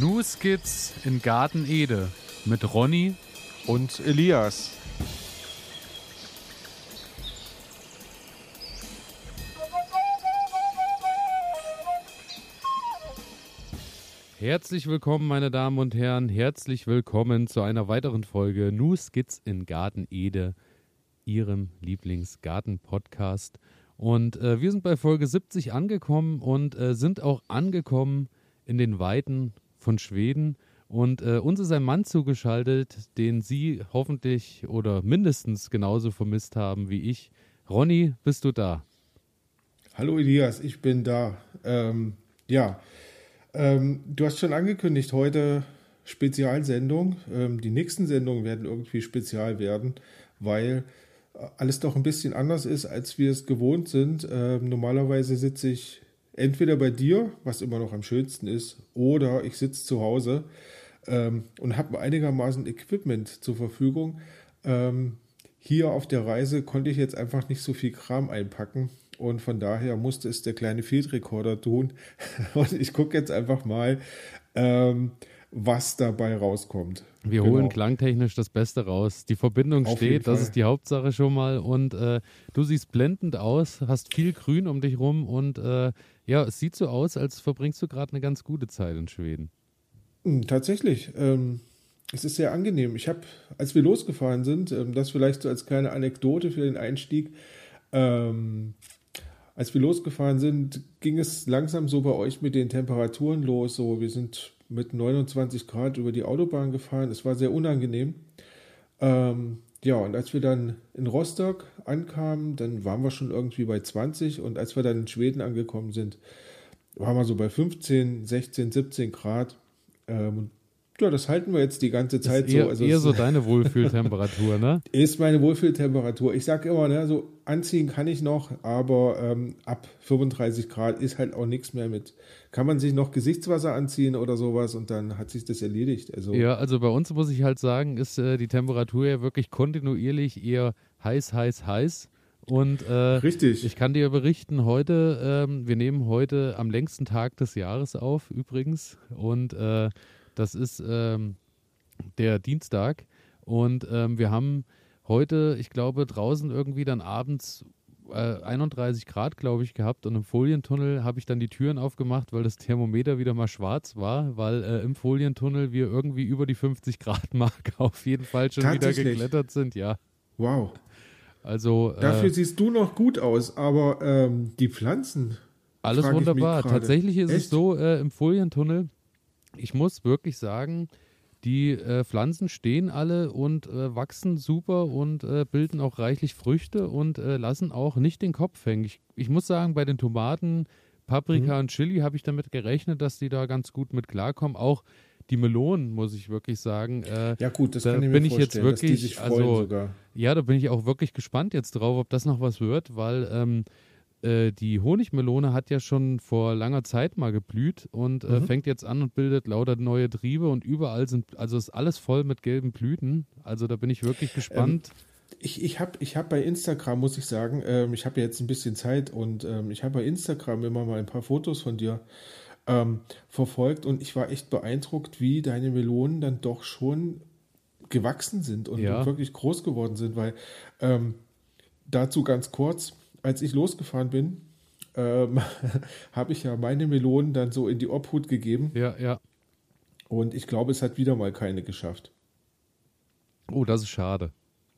New Skits in Garten Ede mit Ronny und Elias. Herzlich willkommen, meine Damen und Herren. Herzlich willkommen zu einer weiteren Folge New Skits in Garten Ede, Ihrem Lieblingsgarten-Podcast. Und äh, wir sind bei Folge 70 angekommen und äh, sind auch angekommen in den Weiten von Schweden. Und äh, uns ist ein Mann zugeschaltet, den Sie hoffentlich oder mindestens genauso vermisst haben wie ich. Ronny, bist du da? Hallo Elias, ich bin da. Ähm, ja, ähm, du hast schon angekündigt, heute Spezialsendung. Ähm, die nächsten Sendungen werden irgendwie spezial werden, weil äh, alles doch ein bisschen anders ist, als wir es gewohnt sind. Ähm, normalerweise sitze ich entweder bei dir, was immer noch am schönsten ist, oder ich sitze zu Hause ähm, und habe einigermaßen Equipment zur Verfügung. Ähm, hier auf der Reise konnte ich jetzt einfach nicht so viel Kram einpacken und von daher musste es der kleine Field Recorder tun. und ich gucke jetzt einfach mal, ähm, was dabei rauskommt. Wir genau. holen klangtechnisch das Beste raus. Die Verbindung Auf steht, das ist die Hauptsache schon mal. Und äh, du siehst blendend aus, hast viel Grün um dich rum und äh, ja, es sieht so aus, als verbringst du gerade eine ganz gute Zeit in Schweden. Hm, tatsächlich. Ähm, es ist sehr angenehm. Ich habe, als wir losgefahren sind, ähm, das vielleicht so als kleine Anekdote für den Einstieg, ähm, als wir losgefahren sind, ging es langsam so bei euch mit den Temperaturen los. So, wir sind mit 29 Grad über die Autobahn gefahren. Es war sehr unangenehm. Ähm, ja, und als wir dann in Rostock ankamen, dann waren wir schon irgendwie bei 20 und als wir dann in Schweden angekommen sind, waren wir so bei 15, 16, 17 Grad. Ähm, ja, das halten wir jetzt die ganze Zeit ist eher, so. Also eher so deine Wohlfühltemperatur, ne? Ist meine Wohlfühltemperatur. Ich sage immer, ne, so anziehen kann ich noch, aber ähm, ab 35 Grad ist halt auch nichts mehr mit. Kann man sich noch Gesichtswasser anziehen oder sowas und dann hat sich das erledigt. Also ja, also bei uns muss ich halt sagen, ist äh, die Temperatur ja wirklich kontinuierlich eher heiß, heiß, heiß. Und äh, Richtig. ich kann dir berichten, heute, ähm, wir nehmen heute am längsten Tag des Jahres auf, übrigens. Und äh, das ist ähm, der Dienstag. Und ähm, wir haben heute, ich glaube, draußen irgendwie dann abends äh, 31 Grad, glaube ich, gehabt. Und im Folientunnel habe ich dann die Türen aufgemacht, weil das Thermometer wieder mal schwarz war, weil äh, im Folientunnel wir irgendwie über die 50 Grad Marke auf jeden Fall schon wieder geklettert sind. Ja. Wow. Also, äh, Dafür siehst du noch gut aus, aber ähm, die Pflanzen. Alles wunderbar. Tatsächlich ist Echt? es so, äh, im Folientunnel ich muss wirklich sagen, die äh, Pflanzen stehen alle und äh, wachsen super und äh, bilden auch reichlich Früchte und äh, lassen auch nicht den Kopf hängen. Ich, ich muss sagen, bei den Tomaten, Paprika mhm. und Chili habe ich damit gerechnet, dass die da ganz gut mit klarkommen. Auch die Melonen, muss ich wirklich sagen. Äh, ja, gut, das da kann ich mir bin ich jetzt wirklich, also, sogar. Ja, da bin ich auch wirklich gespannt jetzt drauf, ob das noch was wird, weil ähm, äh, die Honigmelone hat ja schon vor langer Zeit mal geblüht und äh, mhm. fängt jetzt an und bildet lauter neue Triebe und überall sind, also ist alles voll mit gelben Blüten. Also da bin ich wirklich ähm, gespannt. Ähm, ich ich habe ich hab bei Instagram, muss ich sagen, ähm, ich habe jetzt ein bisschen Zeit und ähm, ich habe bei Instagram immer mal ein paar Fotos von dir ähm, verfolgt und ich war echt beeindruckt, wie deine Melonen dann doch schon gewachsen sind und, ja. wirklich groß geworden sind, weil ähm, dazu ganz kurz, als ich losgefahren bin, ähm, habe ich ja meine Melonen dann so in die Obhut gegeben. Ja, ja. Und ich glaube, es hat wieder mal keine geschafft. Oh, das ist schade.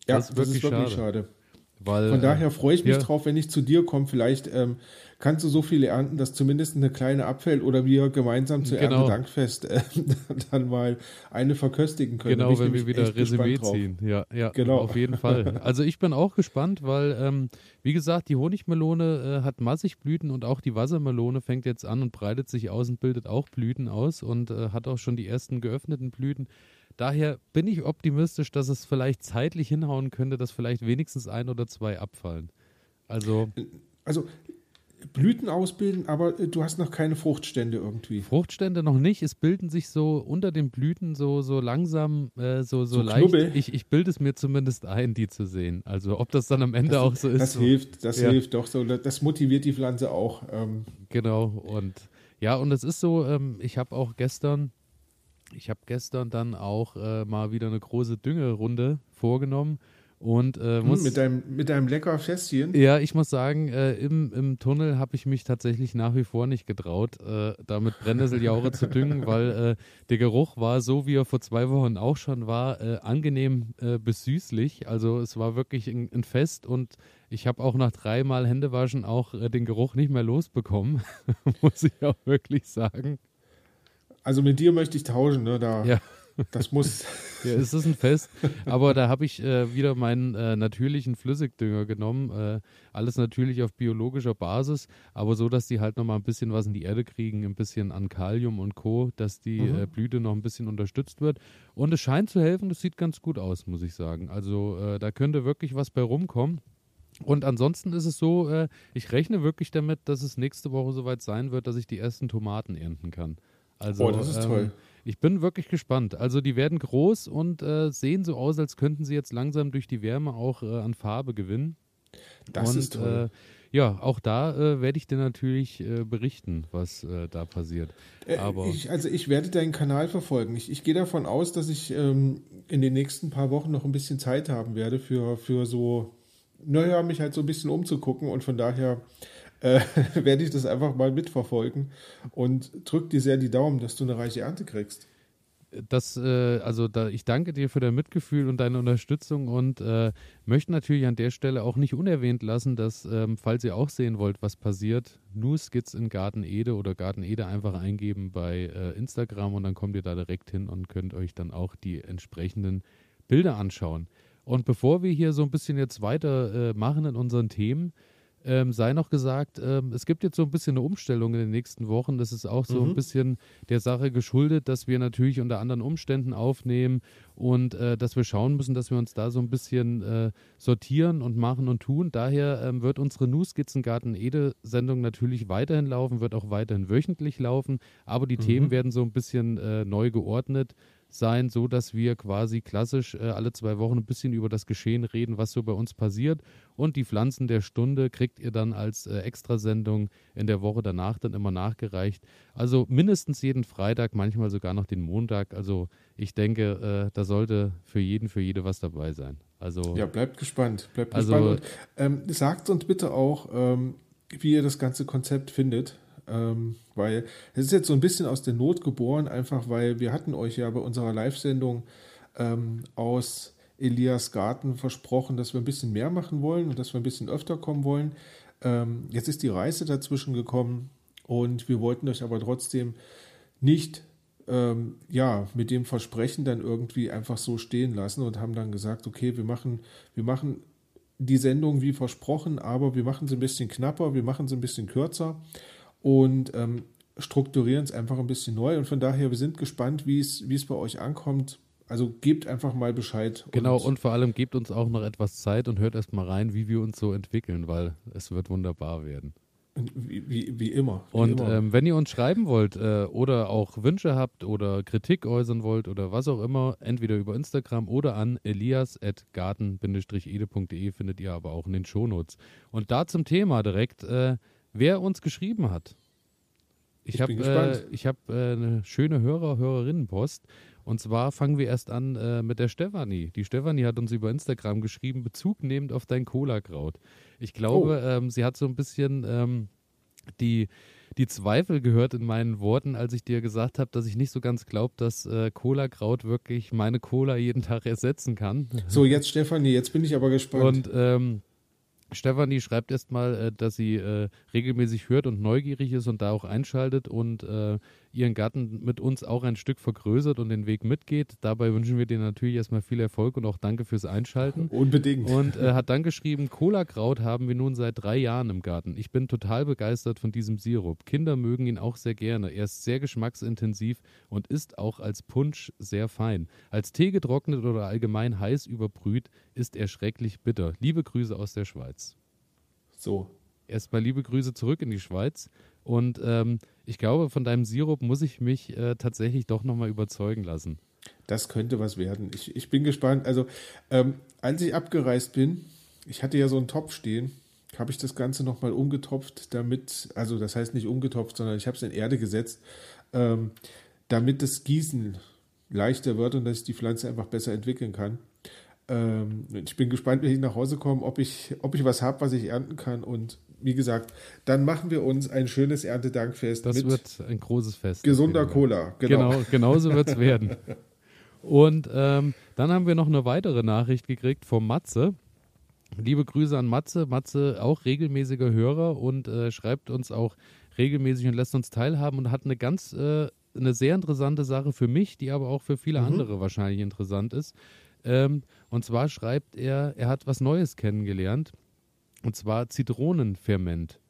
Ja, das ist wirklich, das ist wirklich schade. schade. Weil, Von daher freue ich mich ja. drauf, wenn ich zu dir komme. Vielleicht ähm, kannst du so viele ernten, dass zumindest eine kleine abfällt oder wir gemeinsam zu genau. Erntedankfest äh, dann mal eine verköstigen können. Genau, wenn wir wieder Resümee ziehen. Ja, ja, genau. auf jeden Fall. Also ich bin auch gespannt, weil, ähm, wie gesagt, die Honigmelone äh, hat massig Blüten und auch die Wassermelone fängt jetzt an und breitet sich aus und bildet auch Blüten aus und äh, hat auch schon die ersten geöffneten Blüten. Daher bin ich optimistisch, dass es vielleicht zeitlich hinhauen könnte, dass vielleicht wenigstens ein oder zwei abfallen. Also, also Blüten ausbilden, aber äh, du hast noch keine Fruchtstände irgendwie. Fruchtstände noch nicht. Es bilden sich so unter den Blüten so, so langsam, äh, so, so, so leicht. Ich, ich bilde es mir zumindest ein, die zu sehen. Also ob das dann am Ende das, auch so ist. Das so. hilft, das ja. hilft doch so. Das motiviert die Pflanze auch. Ähm. Genau. Und ja, und es ist so, ähm, ich habe auch gestern ich habe gestern dann auch äh, mal wieder eine große Düngerunde vorgenommen und äh, hm, muss, mit, deinem, mit deinem lecker Fässchen? Ja, ich muss sagen, äh, im, im Tunnel habe ich mich tatsächlich nach wie vor nicht getraut, äh, damit Brennnesseljauche zu düngen, weil äh, der Geruch war so, wie er vor zwei Wochen auch schon war, äh, angenehm äh, bis süßlich. Also es war wirklich ein, ein Fest und ich habe auch nach dreimal Händewaschen auch den Geruch nicht mehr losbekommen, muss ich auch wirklich sagen. Also mit dir möchte ich tauschen, ne? Da, ja. Das muss. ja, es ist ein Fest. Aber da habe ich äh, wieder meinen äh, natürlichen Flüssigdünger genommen. Äh, alles natürlich auf biologischer Basis, aber so, dass die halt nochmal ein bisschen was in die Erde kriegen, ein bisschen an Kalium und Co., dass die mhm. Äh, Blüte noch ein bisschen unterstützt wird. Und es scheint zu helfen, das sieht ganz gut aus, muss ich sagen. Also äh, da könnte wirklich was bei rumkommen. Und ansonsten ist es so, äh, ich rechne wirklich damit, dass es nächste Woche soweit sein wird, dass ich die ersten Tomaten ernten kann. Also, oh, das ist ähm, toll. Ich bin wirklich gespannt. Also die werden groß und äh, sehen so aus, als könnten sie jetzt langsam durch die Wärme auch äh, an Farbe gewinnen. Das und, ist toll. Äh, ja, auch da äh, werde ich dir natürlich äh, berichten, was äh, da passiert. Aber ich, also ich werde deinen Kanal verfolgen. Ich, ich gehe davon aus, dass ich ähm, in den nächsten paar Wochen noch ein bisschen Zeit haben werde für, für so, naja, mich halt so ein bisschen umzugucken und von daher äh, werde ich das einfach mal mitverfolgen und drück dir sehr die Daumen, dass du eine reiche Ernte kriegst. Das, äh, also da, ich danke dir für dein Mitgefühl und deine Unterstützung und äh, möchte natürlich an der Stelle auch nicht unerwähnt lassen, dass, ähm, falls ihr auch sehen wollt, was passiert, nur Skits in Garten Ede oder Garten Ede einfach eingeben bei äh, Instagram und dann kommt ihr da direkt hin und könnt euch dann auch die entsprechenden Bilder anschauen. Und bevor wir hier so ein bisschen jetzt weiter äh, in unseren Themen, ähm, sei noch gesagt, ähm, es gibt jetzt so ein bisschen eine Umstellung in den nächsten Wochen. Das ist auch so mhm. ein bisschen der Sache geschuldet, dass wir natürlich unter anderen Umständen aufnehmen und äh, dass wir schauen müssen, dass wir uns da so ein bisschen äh, sortieren und machen und tun. Daher ähm, wird unsere New Skizzengarten Ede-Sendung natürlich weiterhin laufen, wird auch weiterhin wöchentlich laufen, aber die mhm. Themen werden so ein bisschen äh, neu geordnet sein, so dass wir quasi klassisch äh, alle zwei Wochen ein bisschen über das Geschehen reden, was so bei uns passiert. Und die Pflanzen der Stunde kriegt ihr dann als äh, Extrasendung in der Woche danach dann immer nachgereicht. Also mindestens jeden Freitag, manchmal sogar noch den Montag. Also ich denke, äh, da sollte für jeden, für jede was dabei sein. Also ja, bleibt gespannt, bleibt also, gespannt. Und, ähm, sagt uns bitte auch, ähm, wie ihr das ganze Konzept findet. Ähm, weil es ist jetzt so ein bisschen aus der Not geboren, einfach weil wir hatten euch ja bei unserer Live-Sendung ähm, aus Elias Garten versprochen, dass wir ein bisschen mehr machen wollen und dass wir ein bisschen öfter kommen wollen. Ähm, jetzt ist die Reise dazwischen gekommen und wir wollten euch aber trotzdem nicht ähm, ja, mit dem Versprechen dann irgendwie einfach so stehen lassen und haben dann gesagt, okay, wir machen, wir machen die Sendung wie versprochen, aber wir machen sie ein bisschen knapper, wir machen sie ein bisschen kürzer und ähm, strukturieren es einfach ein bisschen neu. Und von daher, wir sind gespannt, wie es, bei euch ankommt. Also gebt einfach mal Bescheid. Genau, und, und vor allem gebt uns auch noch etwas Zeit und hört erst mal rein, wie wir uns so entwickeln, weil es wird wunderbar werden. Wie, wie, wie immer. Wie und immer. Ähm, wenn ihr uns schreiben wollt äh, oder auch Wünsche habt oder Kritik äußern wollt oder was auch immer, entweder über Instagram oder an elias.garten-ede.de findet ihr aber auch in den Shownotes. Und da zum Thema direkt, äh, wer uns geschrieben hat. Ich, ich habe äh, hab, äh, eine schöne Hörer, Hörerinnenpost. Und zwar fangen wir erst an äh, mit der Stefanie. Die Stefanie hat uns über Instagram geschrieben, Bezug nehmend auf dein Cola-Kraut. Ich glaube, oh. ähm, sie hat so ein bisschen ähm, die, die Zweifel gehört in meinen Worten, als ich dir gesagt habe, dass ich nicht so ganz glaube, dass äh, Cola-Kraut wirklich meine Cola jeden Tag ersetzen kann. So, jetzt Stefanie, jetzt bin ich aber gespannt. Und ähm, Stefanie schreibt erstmal, äh, dass sie äh, regelmäßig hört und neugierig ist und da auch einschaltet und äh, ihren Garten mit uns auch ein Stück vergrößert und den Weg mitgeht. Dabei wünschen wir dir natürlich erstmal viel Erfolg und auch danke fürs Einschalten. Unbedingt. Und äh, hat dann geschrieben, Cola-Kraut haben wir nun seit drei Jahren im Garten. Ich bin total begeistert von diesem Sirup. Kinder mögen ihn auch sehr gerne. Er ist sehr geschmacksintensiv und ist auch als Punsch sehr fein. Als Tee getrocknet oder allgemein heiß überbrüht, ist er schrecklich bitter. Liebe Grüße aus der Schweiz. So. Erstmal liebe Grüße zurück in die Schweiz. Und ähm, ich glaube, von deinem Sirup muss ich mich äh, tatsächlich doch nochmal überzeugen lassen. Das könnte was werden. Ich, ich bin gespannt. Also, ähm, als ich abgereist bin, ich hatte ja so einen Topf stehen, habe ich das Ganze nochmal umgetopft, damit, also das heißt nicht umgetopft, sondern ich habe es in Erde gesetzt, ähm, damit das Gießen leichter wird und dass ich die Pflanze einfach besser entwickeln kann. Ähm, ich bin gespannt, wenn ich nach Hause komme, ob ich, ob ich was habe, was ich ernten kann. Und wie gesagt, dann machen wir uns ein schönes Erntedankfest. Das wird ein großes Fest. Gesunder Cola, genau. genau genauso wird es werden. Und ähm, dann haben wir noch eine weitere Nachricht gekriegt vom Matze. Liebe Grüße an Matze. Matze auch regelmäßiger Hörer und äh, schreibt uns auch regelmäßig und lässt uns teilhaben und hat eine ganz, äh, eine sehr interessante Sache für mich, die aber auch für viele mhm. andere wahrscheinlich interessant ist. Ähm, und zwar schreibt er, er hat was Neues kennengelernt. Und zwar Zitronenferment.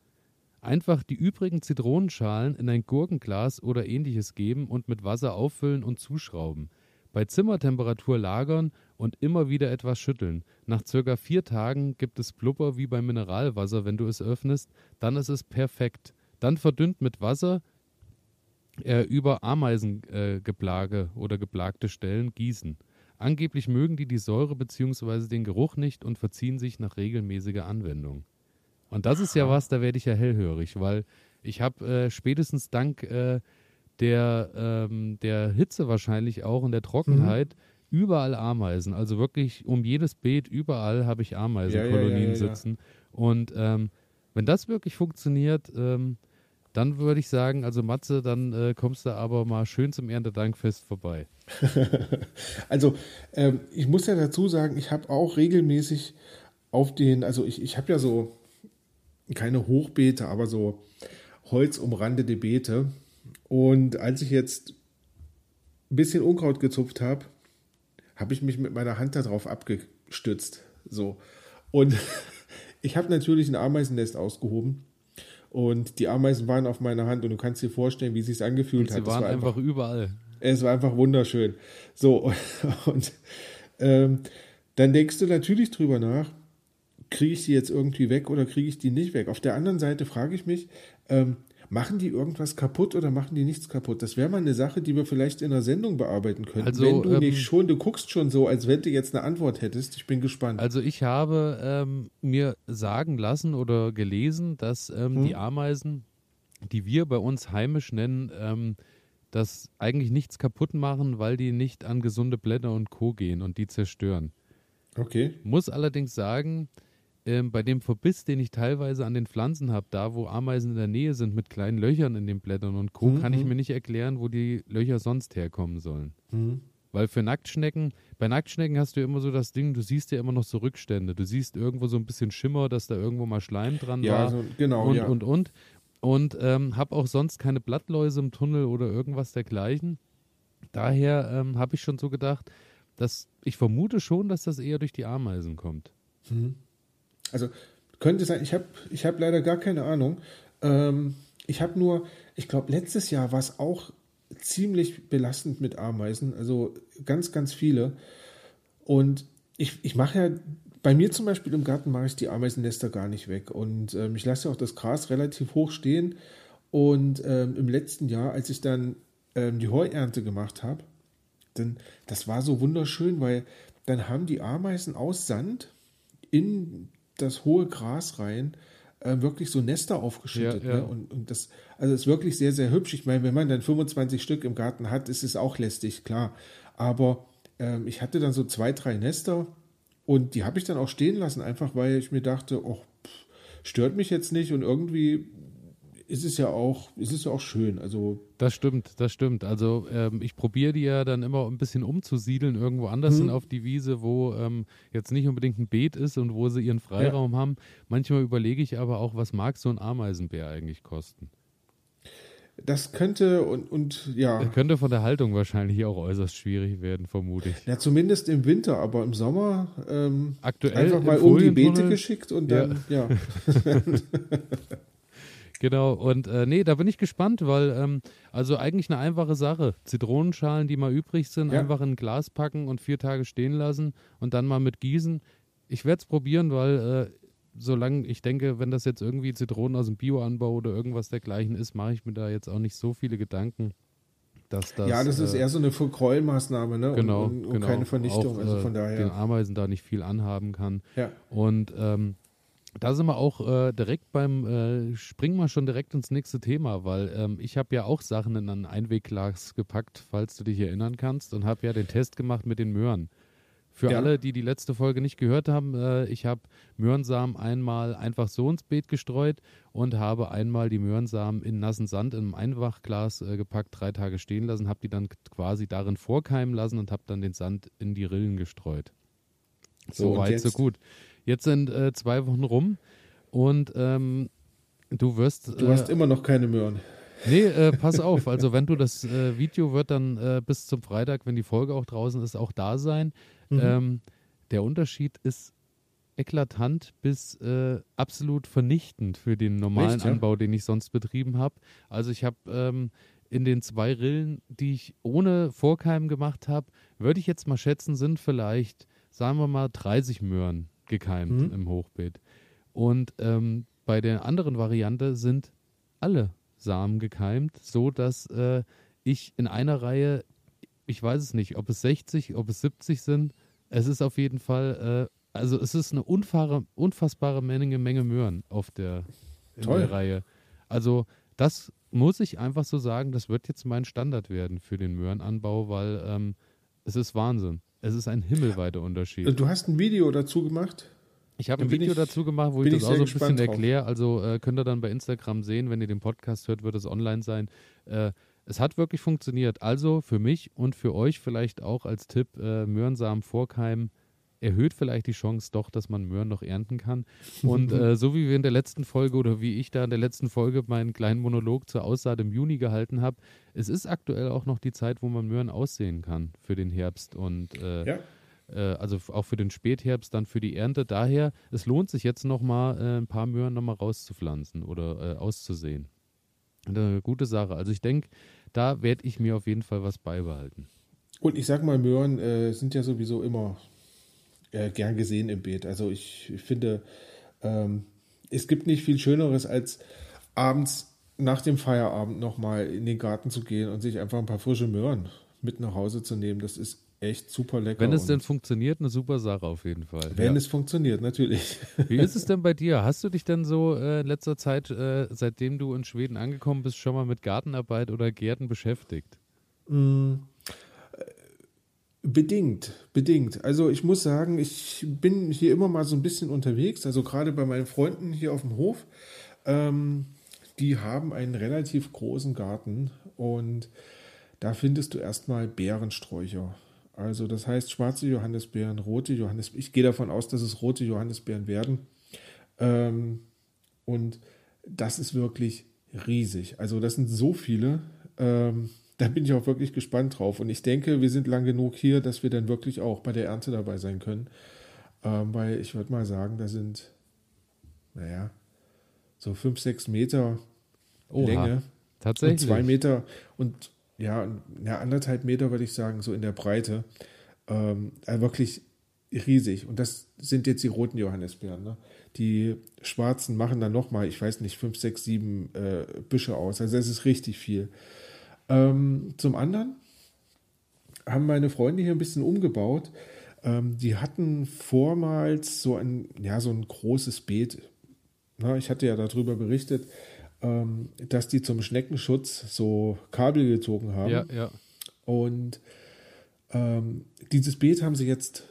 Einfach die übrigen Zitronenschalen in ein Gurkenglas oder ähnliches geben und mit Wasser auffüllen und zuschrauben. Bei Zimmertemperatur lagern und immer wieder etwas schütteln. Nach circa vier Tagen gibt es Blubber wie beim Mineralwasser, wenn du es öffnest. Dann ist es perfekt. Dann verdünnt mit Wasser äh, über Ameisengeplage äh, oder geplagte Stellen gießen. Angeblich mögen die die Säure bzw. den Geruch nicht und verziehen sich nach regelmäßiger Anwendung. Und das ist ja was, da werde ich ja hellhörig, weil ich habe äh, spätestens dank äh, der, ähm, der Hitze wahrscheinlich auch und der Trockenheit mhm. überall Ameisen. Also wirklich um jedes Beet, überall habe ich Ameisenkolonien ja, ja, ja, sitzen. Und ähm, wenn das wirklich funktioniert, ähm, dann würde ich sagen, also Matze, dann äh, kommst du aber mal schön zum Erntedankfest vorbei. also ähm, ich muss ja dazu sagen, ich habe auch regelmäßig auf den, also ich, ich habe ja so keine Hochbeete, aber so holzumrandete Beete. Und als ich jetzt ein bisschen Unkraut gezupft habe, habe ich mich mit meiner Hand darauf abgestützt. So. Und ich habe natürlich ein Ameisennest ausgehoben und die Ameisen waren auf meiner Hand und du kannst dir vorstellen, wie es sich angefühlt und hat. Sie waren war einfach, einfach, überall. Es war einfach wunderschön. So, und, und ähm, dann denkst du natürlich drüber nach, kriege ich die jetzt irgendwie weg oder kriege ich die nicht weg? Auf der anderen Seite frage ich mich, ähm, Machen die irgendwas kaputt oder machen die nichts kaputt? Das wäre mal eine Sache, die wir vielleicht in einer Sendung bearbeiten könnten. Also, wenn du ähm, nicht schon, du guckst schon so, als wenn du jetzt eine Antwort hättest. Ich bin gespannt. Also ich habe ähm, mir sagen lassen oder gelesen, dass ähm, hm? die Ameisen, die wir bei uns heimisch nennen, ähm, das eigentlich nichts kaputt machen, weil die nicht an gesunde Blätter und Co. gehen und die zerstören. Okay. Muss allerdings sagen, ähm, bei dem Verbiss, den ich teilweise an den Pflanzen habe, da wo Ameisen in der Nähe sind mit kleinen Löchern in den Blättern und Co., mhm. kann ich mhm. mir nicht erklären, wo die Löcher sonst herkommen sollen. Mhm. Weil für Nacktschnecken, bei Nacktschnecken hast du immer so das Ding, du siehst ja immer noch so Rückstände. Du siehst irgendwo so ein bisschen Schimmer, dass da irgendwo mal Schleim dran ja, war. So, genau, und, ja. und, und. Und ähm, habe auch sonst keine Blattläuse im Tunnel oder irgendwas dergleichen. Daher ähm, habe ich schon so gedacht, dass ich vermute schon, dass das eher durch die Ameisen kommt. Mhm. Also könnte sein, ich habe ich hab leider gar keine Ahnung. Ähm, ich habe nur, ich glaube, letztes Jahr war es auch ziemlich belastend mit Ameisen, also ganz, ganz viele. Und ich, ich mache ja, bei mir zum Beispiel im Garten mache ich die Ameisennester gar nicht weg. Und ähm, ich lasse ja auch das Gras relativ hoch stehen. Und ähm, im letzten Jahr, als ich dann ähm, die Heuernte gemacht habe, dann, das war so wunderschön, weil dann haben die Ameisen aus Sand in das hohe Gras rein, äh, wirklich so Nester aufgeschüttet. Ja, ja. Ne? Und, und, das, also ist wirklich sehr, sehr hübsch. Ich meine, wenn man dann 25 Stück im Garten hat, ist es auch lästig, klar. Aber ähm, ich hatte dann so zwei, drei Nester und die habe ich dann auch stehen lassen, einfach weil ich mir dachte, oh, pff, stört mich jetzt nicht und irgendwie ist es ja auch, ist es ja auch schön. Also das stimmt, das stimmt. Also ähm, ich probiere die ja dann immer ein bisschen umzusiedeln irgendwo anders mhm. auf die Wiese, wo ähm, jetzt nicht unbedingt ein Beet ist und wo sie ihren Freiraum ja. haben. Manchmal überlege ich aber auch, was mag so ein Ameisenbär eigentlich kosten? Das könnte und, und ja. Das könnte von der Haltung wahrscheinlich auch äußerst schwierig werden, vermute ich. Ja, zumindest im Winter, aber im Sommer ähm, Aktuell einfach mal um die Beete geschickt und dann, ja. ja. Genau, und äh, nee, da bin ich gespannt, weil ähm, also eigentlich eine einfache Sache. Zitronenschalen, die mal übrig sind, ja. einfach in ein Glas packen und vier Tage stehen lassen und dann mal mit gießen. Ich werde es probieren, weil äh, solange ich denke, wenn das jetzt irgendwie Zitronen aus dem Bioanbau oder irgendwas dergleichen ist, mache ich mir da jetzt auch nicht so viele Gedanken. Dass das, ja, das ist äh, eher so eine Verkrollmaßnahme, ne? Genau, und, und, und genau. keine Vernichtung. Auch, also von daher. Den Ameisen da nicht viel anhaben kann. Ja. Und ähm, da sind wir auch äh, direkt beim, äh, springen wir schon direkt ins nächste Thema, weil ähm, ich habe ja auch Sachen in ein Einwegglas gepackt, falls du dich erinnern kannst, und habe ja den Test gemacht mit den Möhren. Für ja. alle, die die letzte Folge nicht gehört haben, äh, ich habe Möhrensamen einmal einfach so ins Beet gestreut und habe einmal die Möhrensamen in nassen Sand in einem Einwachglas äh, gepackt, drei Tage stehen lassen, habe die dann quasi darin vorkeimen lassen und habe dann den Sand in die Rillen gestreut. So, so weit, so gut. Jetzt sind äh, zwei Wochen rum und ähm, du wirst. Du hast äh, immer noch keine Möhren. Nee, äh, pass auf. Also, wenn du das äh, Video wird dann äh, bis zum Freitag, wenn die Folge auch draußen ist, auch da sein. Mhm. Ähm, der Unterschied ist eklatant bis äh, absolut vernichtend für den normalen ja? Anbau, den ich sonst betrieben habe. Also, ich habe ähm, in den zwei Rillen, die ich ohne Vorkeim gemacht habe, würde ich jetzt mal schätzen, sind vielleicht, sagen wir mal, 30 Möhren gekeimt mhm. im Hochbeet. Und ähm, bei der anderen Variante sind alle Samen gekeimt, so dass äh, ich in einer Reihe, ich weiß es nicht, ob es 60, ob es 70 sind. Es ist auf jeden Fall, äh, also es ist eine unfahre, unfassbare Menge, Menge Möhren auf der, der Reihe. Also das muss ich einfach so sagen, das wird jetzt mein Standard werden für den Möhrenanbau, weil ähm, es ist Wahnsinn. Es ist ein himmelweiter Unterschied. Du hast ein Video dazu gemacht? Ich habe ein Video ich, dazu gemacht, wo ich das ich auch so ein bisschen erkläre. Also äh, könnt ihr dann bei Instagram sehen, wenn ihr den Podcast hört, wird es online sein. Äh, es hat wirklich funktioniert. Also für mich und für euch vielleicht auch als Tipp, äh, Möhrensamen vorkeimen erhöht vielleicht die Chance doch, dass man Möhren noch ernten kann. Und äh, so wie wir in der letzten Folge oder wie ich da in der letzten Folge meinen kleinen Monolog zur Aussaat im Juni gehalten habe, es ist aktuell auch noch die Zeit, wo man Möhren aussehen kann für den Herbst und äh, ja. äh, also auch für den Spätherbst, dann für die Ernte. Daher, es lohnt sich jetzt nochmal äh, ein paar Möhren nochmal rauszupflanzen oder äh, auszusehen. Eine gute Sache. Also ich denke, da werde ich mir auf jeden Fall was beibehalten. Und ich sag mal, Möhren äh, sind ja sowieso immer äh, gern gesehen im Beet. Also ich, ich finde, ähm, es gibt nicht viel Schöneres, als abends nach dem Feierabend nochmal in den Garten zu gehen und sich einfach ein paar frische Möhren mit nach Hause zu nehmen. Das ist echt super lecker. Wenn es denn funktioniert, eine super Sache auf jeden Fall. Wenn ja. es funktioniert, natürlich. Wie ist es denn bei dir? Hast du dich denn so äh, in letzter Zeit, äh, seitdem du in Schweden angekommen bist, schon mal mit Gartenarbeit oder Gärten beschäftigt? Mm, Bedingt, bedingt. Also ich muss sagen, ich bin hier immer mal so ein bisschen unterwegs, also gerade bei meinen Freunden hier auf dem Hof. Ähm, die haben einen relativ großen Garten und da findest du erstmal Beerensträucher. Also das heißt schwarze Johannisbeeren, rote Johannisbeeren. Ich gehe davon aus, dass es rote Johannisbeeren werden. Ähm, und das ist wirklich riesig. Also das sind so viele. Ähm, da bin ich auch wirklich gespannt drauf. Und ich denke, wir sind lang genug hier, dass wir dann wirklich auch bei der Ernte dabei sein können. Ähm, weil ich würde mal sagen, da sind, naja, so fünf, sechs Meter Oha, Länge. Tatsächlich. Und zwei Meter und ja, ja, anderthalb Meter würde ich sagen, so in der Breite. Ähm, also wirklich riesig. Und das sind jetzt die roten Johannisbeeren. Ne? Die schwarzen machen dann nochmal, ich weiß nicht, fünf, sechs, sieben äh, Büsche aus. Also es ist richtig viel. Ähm, zum anderen haben meine Freunde hier ein bisschen umgebaut. Ähm, die hatten vormals so ein, ja, so ein großes Beet. Na, ich hatte ja darüber berichtet, ähm, dass die zum Schneckenschutz so Kabel gezogen haben. Ja, ja. Und ähm, dieses Beet haben sie jetzt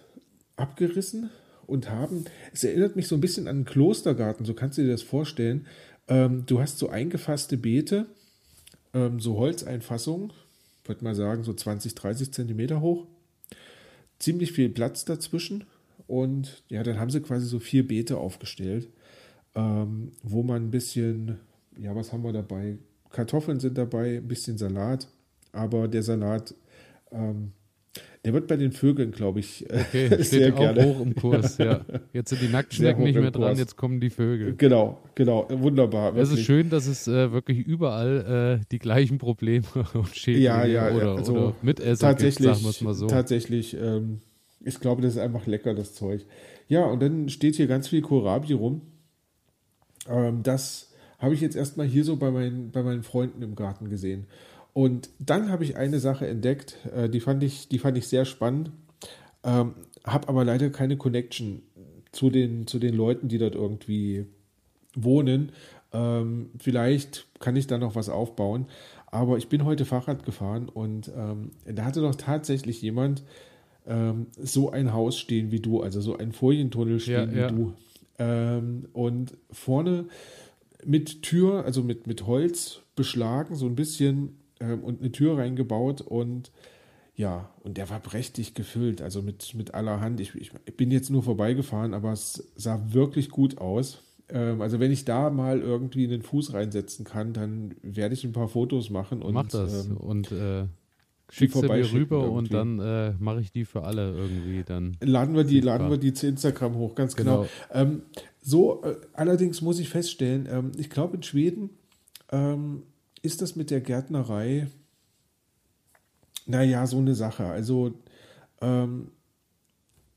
abgerissen und haben, es erinnert mich so ein bisschen an einen Klostergarten, so kannst du dir das vorstellen. Ähm, du hast so eingefasste Beete ähm, so Holzeinfassungen, würde mal sagen, so 20, 30 Zentimeter hoch. Ziemlich viel Platz dazwischen. Und ja, dann haben sie quasi so vier Beete aufgestellt, ähm, wo man ein bisschen, ja, was haben wir dabei? Kartoffeln sind dabei, ein bisschen Salat, aber der Salat ähm, der wird bei den Vögeln, glaube ich, äh, okay, steht sehr auch gerne. hoch im Kurs. Ja. Jetzt sind die Nacktschnecken nicht mehr dran, jetzt kommen die Vögel. Genau, genau, wunderbar. Es ist schön, dass es äh, wirklich überall äh, die gleichen Probleme und Schäden ja, ja, oder, also oder Mitesser tatsächlich, gibt, sagen wir es mal so. Tatsächlich, ähm, ich glaube, das ist einfach lecker, das Zeug. Ja, und dann steht hier ganz viel Kohlrabi rum. Ähm, das habe ich jetzt erstmal hier so bei meinen, bei meinen Freunden im Garten gesehen. Und dann habe ich eine Sache entdeckt, äh, die, fand ich, die fand ich sehr spannend, ähm, habe aber leider keine Connection zu den, zu den Leuten, die dort irgendwie wohnen. Ähm, vielleicht kann ich da noch was aufbauen. Aber ich bin heute Fahrrad gefahren und ähm, da hatte doch tatsächlich jemand ähm, so ein Haus stehen wie du, also so ein Folientunnel stehen ja, wie ja. du. Ähm, und vorne mit Tür, also mit, mit Holz beschlagen, so ein bisschen ähm, und eine Tür reingebaut und ja, und der war prächtig gefüllt, also mit, mit allerhand. Ich, ich bin jetzt nur vorbeigefahren, aber es sah wirklich gut aus. Ähm, also wenn ich da mal irgendwie einen Fuß reinsetzen kann, dann werde ich ein paar Fotos machen und mach das ähm, und äh, schick sie mir rüber irgendwie. und dann äh, mache ich die für alle irgendwie. Dann laden wir die, laden wir die zu Instagram hoch, ganz genau. genau. Ähm, so, äh, allerdings muss ich feststellen, ähm, ich glaube in Schweden ähm, ist das mit der Gärtnerei naja, so eine Sache. Also ähm,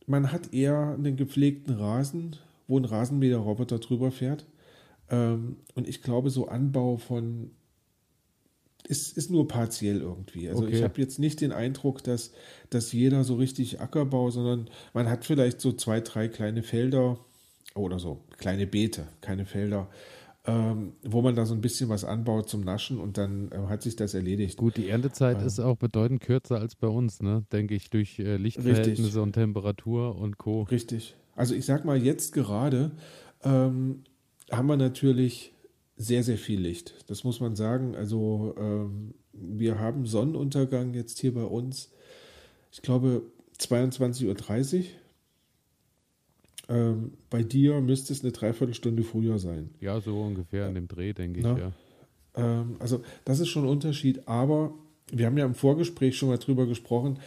man hat eher einen gepflegten Rasen, wo ein Rasenmäherroboter drüber fährt. Ähm, und ich glaube, so Anbau von ist, ist nur partiell irgendwie. Also okay. ich habe jetzt nicht den Eindruck, dass, dass jeder so richtig Ackerbau, sondern man hat vielleicht so zwei, drei kleine Felder oder so, kleine Beete, keine Felder, ähm, wo man da so ein bisschen was anbaut zum Naschen und dann äh, hat sich das erledigt. Gut, die Erntezeit ähm, ist auch bedeutend kürzer als bei uns, ne? denke ich, durch äh, Lichtverhältnisse richtig. und Temperatur und Co. Richtig. Also ich sag mal, jetzt gerade ähm, haben wir natürlich sehr, sehr viel Licht. Das muss man sagen. Also ähm, wir haben Sonnenuntergang jetzt hier bei uns, ich glaube, 22.30 Uhr ähm, bei dir müsste es eine Dreiviertelstunde früher sein. Ja, so ungefähr in dem Dreh, denke ich, Na? ja. Ähm, also, das ist schon ein Unterschied, aber wir haben ja im Vorgespräch schon mal drüber gesprochen.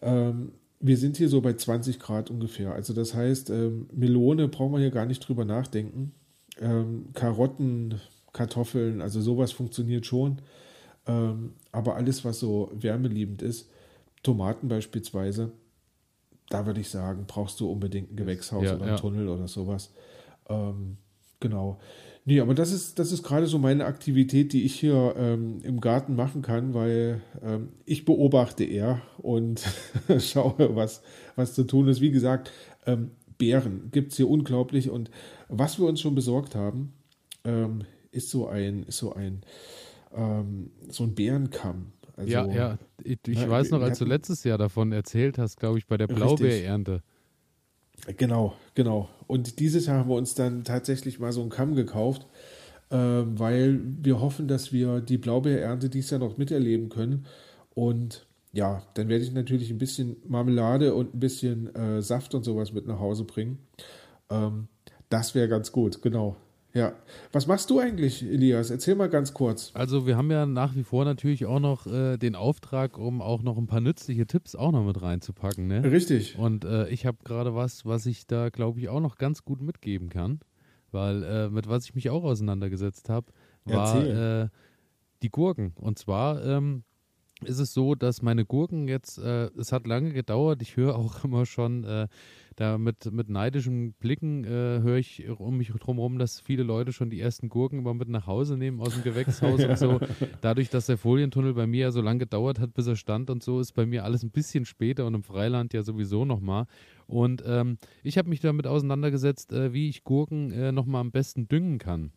Ähm, wir sind hier so bei 20 Grad ungefähr. Also, das heißt, ähm, Melone brauchen wir hier gar nicht drüber nachdenken. Ähm, Karotten, Kartoffeln, also sowas funktioniert schon. Ähm, aber alles, was so wärmeliebend ist, Tomaten beispielsweise, da würde ich sagen, brauchst du unbedingt ein Gewächshaus ja, oder einen ja. Tunnel oder sowas. Ähm, genau. Nee, aber das ist, das ist gerade so meine Aktivität, die ich hier ähm, im Garten machen kann, weil ähm, ich beobachte eher und schaue, was, was zu tun ist. Wie gesagt, ähm, Beeren gibt es hier unglaublich und was wir uns schon besorgt haben, ähm, ist so ein, ist so ein, ähm, so ein Bärenkamm. Also, ja, ja. Ich, ich na, weiß noch, als du letztes Jahr davon erzählt hast, glaube ich, bei der Blaubeerernte. Genau, genau. Und dieses Jahr haben wir uns dann tatsächlich mal so einen Kamm gekauft, äh, weil wir hoffen, dass wir die Blaubeerernte dieses Jahr noch miterleben können. Und ja, dann werde ich natürlich ein bisschen Marmelade und ein bisschen äh, Saft und sowas mit nach Hause bringen. Ähm, das wäre ganz gut, genau. Ja. Was machst du eigentlich, Elias? Erzähl mal ganz kurz. Also wir haben ja nach wie vor natürlich auch noch äh, den Auftrag, um auch noch ein paar nützliche Tipps auch noch mit reinzupacken. Ne? Richtig. Und äh, ich habe gerade was, was ich da, glaube ich, auch noch ganz gut mitgeben kann. Weil äh, mit was ich mich auch auseinandergesetzt habe, war äh, die Gurken. Und zwar ähm, ist es so, dass meine Gurken jetzt, äh, es hat lange gedauert, ich höre auch immer schon äh, da mit, mit neidischen Blicken äh, höre ich um mich drumherum, dass viele Leute schon die ersten Gurken immer mit nach Hause nehmen aus dem Gewächshaus und so. Dadurch, dass der Folientunnel bei mir ja so lange gedauert hat, bis er stand und so, ist bei mir alles ein bisschen später und im Freiland ja sowieso nochmal. Und ähm, ich habe mich damit auseinandergesetzt, äh, wie ich Gurken äh, nochmal am besten düngen kann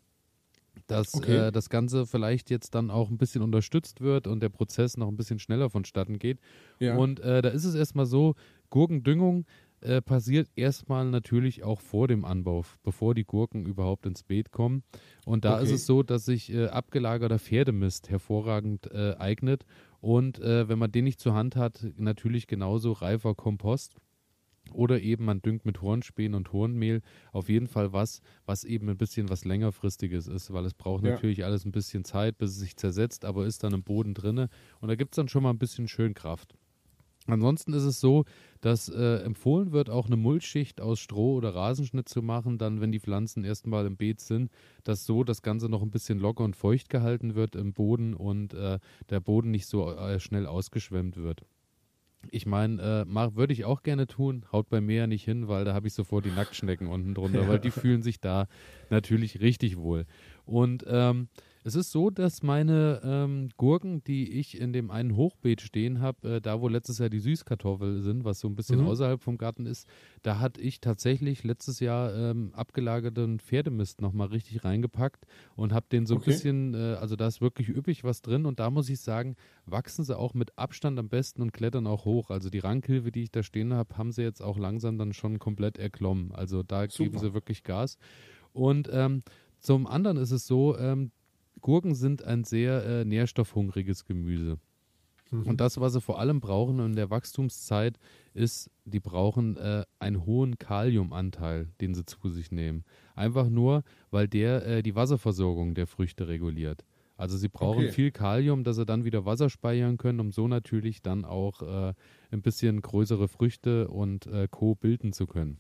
dass okay. äh, das Ganze vielleicht jetzt dann auch ein bisschen unterstützt wird und der Prozess noch ein bisschen schneller vonstatten geht. Ja. Und äh, da ist es erstmal so, Gurkendüngung äh, passiert erstmal natürlich auch vor dem Anbau, bevor die Gurken überhaupt ins Beet kommen. Und da okay. ist es so, dass sich äh, abgelagerter Pferdemist hervorragend äh, eignet. Und äh, wenn man den nicht zur Hand hat, natürlich genauso reifer Kompost. Oder eben man düngt mit Hornspänen und Hornmehl auf jeden Fall was, was eben ein bisschen was längerfristiges ist, weil es braucht ja. natürlich alles ein bisschen Zeit, bis es sich zersetzt, aber ist dann im Boden drinne und da gibt es dann schon mal ein bisschen schön Kraft. Ansonsten ist es so, dass äh, empfohlen wird, auch eine Mulchschicht aus Stroh oder Rasenschnitt zu machen, dann, wenn die Pflanzen erstmal im Beet sind, dass so das Ganze noch ein bisschen locker und feucht gehalten wird im Boden und äh, der Boden nicht so äh, schnell ausgeschwemmt wird. Ich meine, äh, würde ich auch gerne tun, haut bei mir ja nicht hin, weil da habe ich sofort die Nacktschnecken unten drunter, weil die fühlen sich da natürlich richtig wohl. Und ähm, es ist so, dass meine ähm, Gurken, die ich in dem einen Hochbeet stehen habe, äh, da wo letztes Jahr die Süßkartoffeln sind, was so ein bisschen mhm. außerhalb vom Garten ist, da hatte ich tatsächlich letztes Jahr ähm, abgelagerten Pferdemist nochmal richtig reingepackt und habe den so okay. ein bisschen, äh, also da ist wirklich üppig was drin und da muss ich sagen, wachsen sie auch mit Abstand am besten und klettern auch hoch. Also die Rankhilfe, die ich da stehen habe, haben sie jetzt auch langsam dann schon komplett erklommen. Also da Super. geben sie wirklich Gas. Und ähm, zum anderen ist es so, ähm, Gurken sind ein sehr äh, nährstoffhungriges Gemüse. Mhm. Und das, was sie vor allem brauchen in der Wachstumszeit, ist, die brauchen äh, einen hohen Kaliumanteil, den sie zu sich nehmen. Einfach nur, weil der äh, die Wasserversorgung der Früchte reguliert. Also sie brauchen okay. viel Kalium, dass sie dann wieder Wasser speichern können, um so natürlich dann auch äh, ein bisschen größere Früchte und äh, Co. bilden zu können.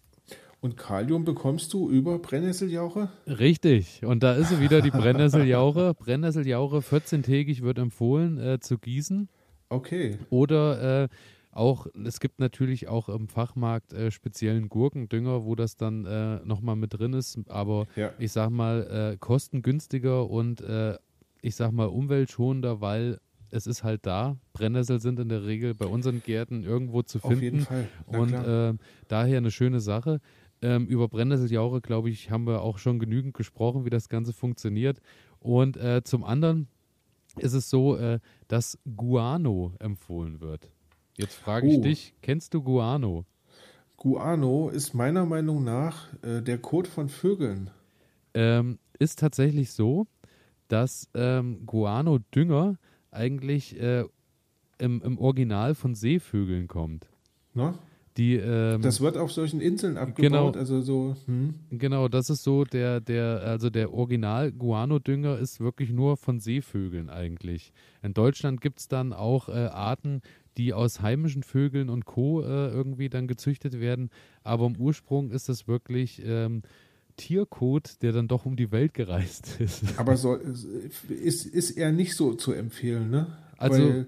Und Kalium bekommst du über Brennnesseljauche? Richtig. Und da ist sie wieder die Brennnesseljauche. Brennnesseljauche 14-tägig wird empfohlen äh, zu gießen. Okay. Oder äh, auch, es gibt natürlich auch im Fachmarkt äh, speziellen Gurkendünger, wo das dann äh, nochmal mit drin ist. Aber ja. ich sag mal, äh, kostengünstiger und äh, ich sag mal umweltschonender, weil es ist halt da. Brennnessel sind in der Regel bei unseren Gärten irgendwo zu finden. Auf jeden Fall. Na, und äh, daher eine schöne Sache. Ähm, über Brennnesseljauche, glaube ich, haben wir auch schon genügend gesprochen, wie das Ganze funktioniert. Und äh, zum anderen ist es so, äh, dass Guano empfohlen wird. Jetzt frage ich oh. dich, kennst du Guano? Guano ist meiner Meinung nach äh, der Kot von Vögeln. Ähm, ist tatsächlich so, dass ähm, Guano-Dünger eigentlich äh, im, im Original von Seevögeln kommt. Na? Die, ähm, das wird auf solchen Inseln abgebaut, genau, also so. Hm. Genau, das ist so der, der, also der Original Guano-Dünger ist wirklich nur von Seevögeln eigentlich. In Deutschland gibt es dann auch äh, Arten, die aus heimischen Vögeln und Co. Äh, irgendwie dann gezüchtet werden, aber im Ursprung ist das wirklich ähm, Tierkot, der dann doch um die Welt gereist ist. Aber so, ist, ist er nicht so zu empfehlen, ne? Also, Weil,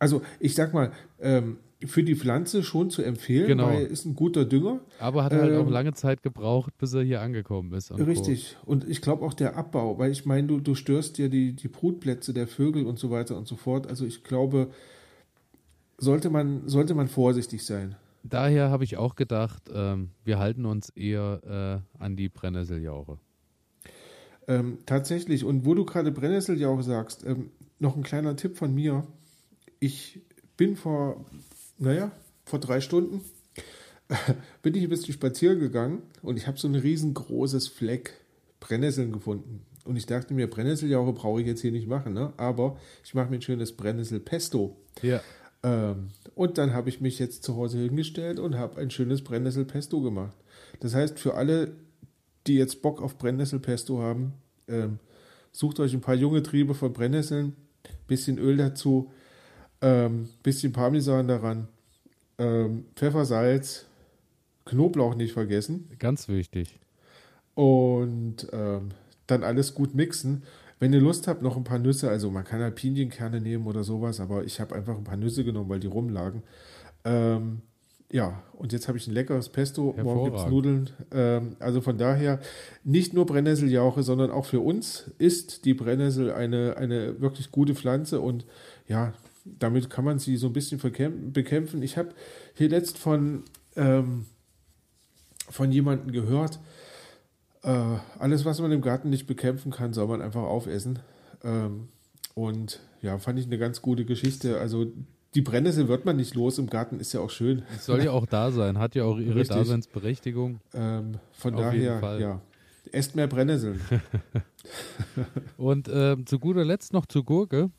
also ich sag mal, ähm, für die Pflanze schon zu empfehlen, genau. weil ist ein guter Dünger. Aber hat halt ähm, auch lange Zeit gebraucht, bis er hier angekommen ist. Richtig. Co. Und ich glaube auch der Abbau, weil ich meine, du, du störst ja die, die Brutplätze der Vögel und so weiter und so fort. Also ich glaube, sollte man, sollte man vorsichtig sein. Daher habe ich auch gedacht, ähm, wir halten uns eher äh, an die Brennnesseljauche. Ähm, tatsächlich, und wo du gerade Brennnesseljauche sagst, ähm, noch ein kleiner Tipp von mir. Ich bin vor naja, vor drei Stunden bin ich ein bisschen spazieren gegangen und ich habe so ein riesengroßes Fleck Brennnesseln gefunden. Und ich dachte mir, Brennnesseljauche brauche ich jetzt hier nicht machen, ne? aber ich mache mir ein schönes Brennnesselpesto. Ja. Ähm, und dann habe ich mich jetzt zu Hause hingestellt und habe ein schönes Brennnesselpesto gemacht. Das heißt, für alle, die jetzt Bock auf Brennnesselpesto haben, ähm, sucht euch ein paar junge Triebe von Brennnesseln, bisschen Öl dazu, ähm, bisschen Parmesan daran, ähm, Pfeffer, Salz, Knoblauch nicht vergessen. Ganz wichtig. Und ähm, dann alles gut mixen. Wenn ihr Lust habt, noch ein paar Nüsse, also man kann halt Pinienkerne nehmen oder sowas, aber ich habe einfach ein paar Nüsse genommen, weil die rumlagen. Ähm, ja, und jetzt habe ich ein leckeres Pesto, morgen gibt es Nudeln. Ähm, also von daher, nicht nur Brennnesseljauche, sondern auch für uns ist die Brennnessel eine, eine wirklich gute Pflanze und ja, damit kann man sie so ein bisschen bekämpfen. Ich habe hier letzt von, ähm, von jemandem gehört, äh, alles, was man im Garten nicht bekämpfen kann, soll man einfach aufessen. Ähm, und ja, fand ich eine ganz gute Geschichte. Also die Brennnessel wird man nicht los im Garten, ist ja auch schön. soll ja auch da sein, hat ja auch ihre Richtig. Daseinsberechtigung. Ähm, von Auf daher, ja. Esst mehr Brennnesseln. und äh, zu guter Letzt noch zur Gurke.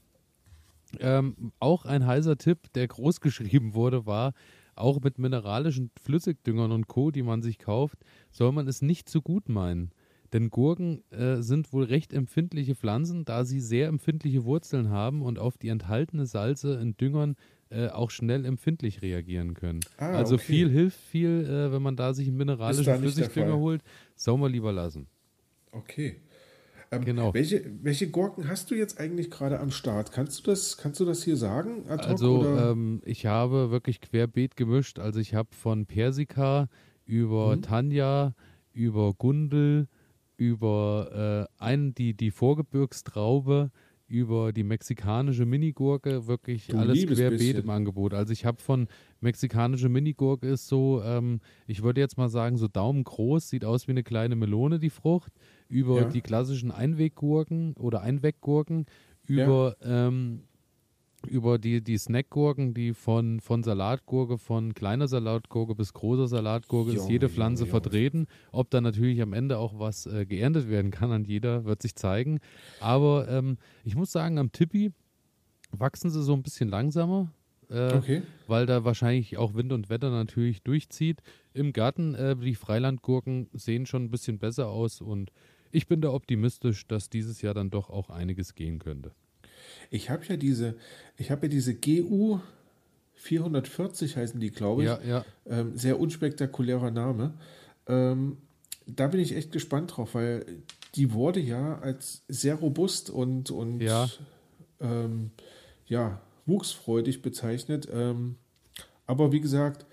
Ähm, auch ein heißer Tipp, der groß geschrieben wurde, war, auch mit mineralischen Flüssigdüngern und Co., die man sich kauft, soll man es nicht zu gut meinen. Denn Gurken äh, sind wohl recht empfindliche Pflanzen, da sie sehr empfindliche Wurzeln haben und auf die enthaltene Salze in Düngern äh, auch schnell empfindlich reagieren können. Ah, also okay. viel hilft viel, äh, wenn man da sich einen mineralischen Flüssigdünger holt. Soll man lieber lassen. Okay. Ähm, genau. Welche, welche Gurken hast du jetzt eigentlich gerade am Start? Kannst du das, kannst du das hier sagen? also ähm, ich habe wirklich querbeet gemischt. Also ich habe von Persika über mhm. Tanja, über Gundel, über äh, einen, die, die Vorgebirgstraube, über die mexikanische Minigurke, wirklich Du alles querbeet bisschen. im Angebot. Also ich habe von mexikanische Minigurke ist so, ähm, ich würde jetzt mal sagen, so daumengroß, sieht aus wie eine kleine Melone, die Frucht, über Ja. die klassischen Einweggurken oder Einweggurken, über, ähm, über die, die Snackgurken, die von, von Salatgurke, von kleiner Salatgurke bis großer Salatgurke ist Junge, jede Junge, Pflanze Junge. vertreten. Ob da natürlich am Ende auch was äh, geerntet werden kann an jeder, wird sich zeigen. Aber ähm, ich muss sagen, am Tippi wachsen sie so ein bisschen langsamer. Äh, Okay. weil da wahrscheinlich auch Wind und Wetter natürlich durchzieht. Im Garten, äh, die Freilandgurken sehen schon ein bisschen besser aus und ich bin da optimistisch, dass dieses Jahr dann doch auch einiges gehen könnte. Ich habe ja diese, ich habe ja diese GU 440 heißen die, glaube ich. Ja, ja, Ähm, sehr unspektakulärer Name. Ähm, da bin ich echt gespannt drauf, weil die wurde ja als sehr robust und, und Ja. Ähm, ja, wuchsfreudig bezeichnet. Ähm, aber wie gesagt,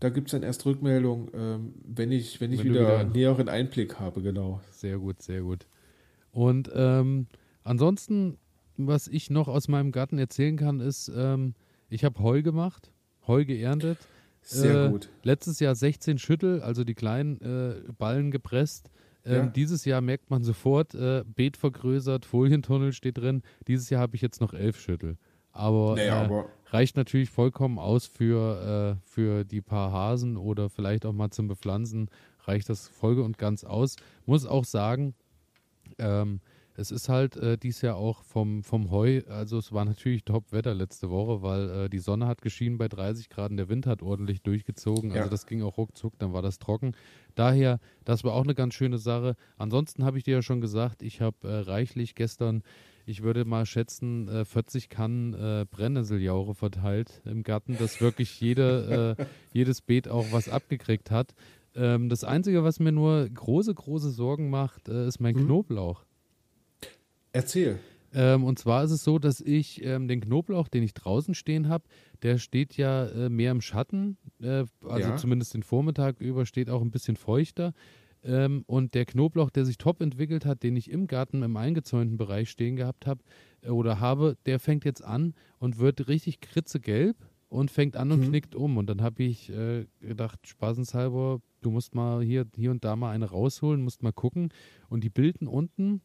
da gibt es dann erst Rückmeldung, ähm, wenn ich, wenn ich Wenn wieder, wieder- näheren Einblick habe, genau. sehr gut, sehr gut. Und ähm, ansonsten, was ich noch aus meinem Garten erzählen kann, ist, ähm, ich habe Heu gemacht, Heu geerntet. Sehr Äh, gut. Letztes Jahr 16 Schüttel, also die kleinen äh, Ballen gepresst. Ähm, Ja. Dieses Jahr merkt man sofort, äh, Beet vergrößert, Folientunnel steht drin. Dieses Jahr habe ich jetzt noch elf Schüttel. Aber, Naja, äh, aber reicht natürlich vollkommen aus für, äh, für die paar Hasen oder vielleicht auch mal zum Bepflanzen. Reicht das voll und ganz aus. Muss auch sagen, ähm, es ist halt äh, dies Jahr auch vom, vom Heu, also es war natürlich Top-Wetter letzte Woche, weil äh, die Sonne hat geschienen bei 30 Grad der Wind hat ordentlich durchgezogen. Also Ja. das ging auch ruckzuck, dann war das trocken. Daher, das war auch eine ganz schöne Sache. Ansonsten habe ich dir ja schon gesagt, ich habe äh, reichlich gestern, ich würde mal schätzen, äh, 40 Kannen äh, Brennnesseljauche verteilt im Garten, dass wirklich jede, äh, jedes Beet auch was abgekriegt hat. Ähm, das Einzige, was mir nur große, große Sorgen macht, äh, ist mein Mhm. Knoblauch. erzähl. Ähm, und zwar ist es so, dass ich ähm, den Knoblauch, den ich draußen stehen habe, der steht ja äh, mehr im Schatten, äh, also Ja. zumindest den Vormittag über steht auch ein bisschen feuchter. Ähm, und der Knoblauch, der sich top entwickelt hat, den ich im Garten im eingezäunten Bereich stehen gehabt habe äh, oder habe, der fängt jetzt an und wird richtig kritzegelb und fängt an und Mhm. knickt um. Und dann habe ich äh, gedacht, spaßenshalber, du musst mal hier, hier und da mal eine rausholen, musst mal gucken. Und die bilden unten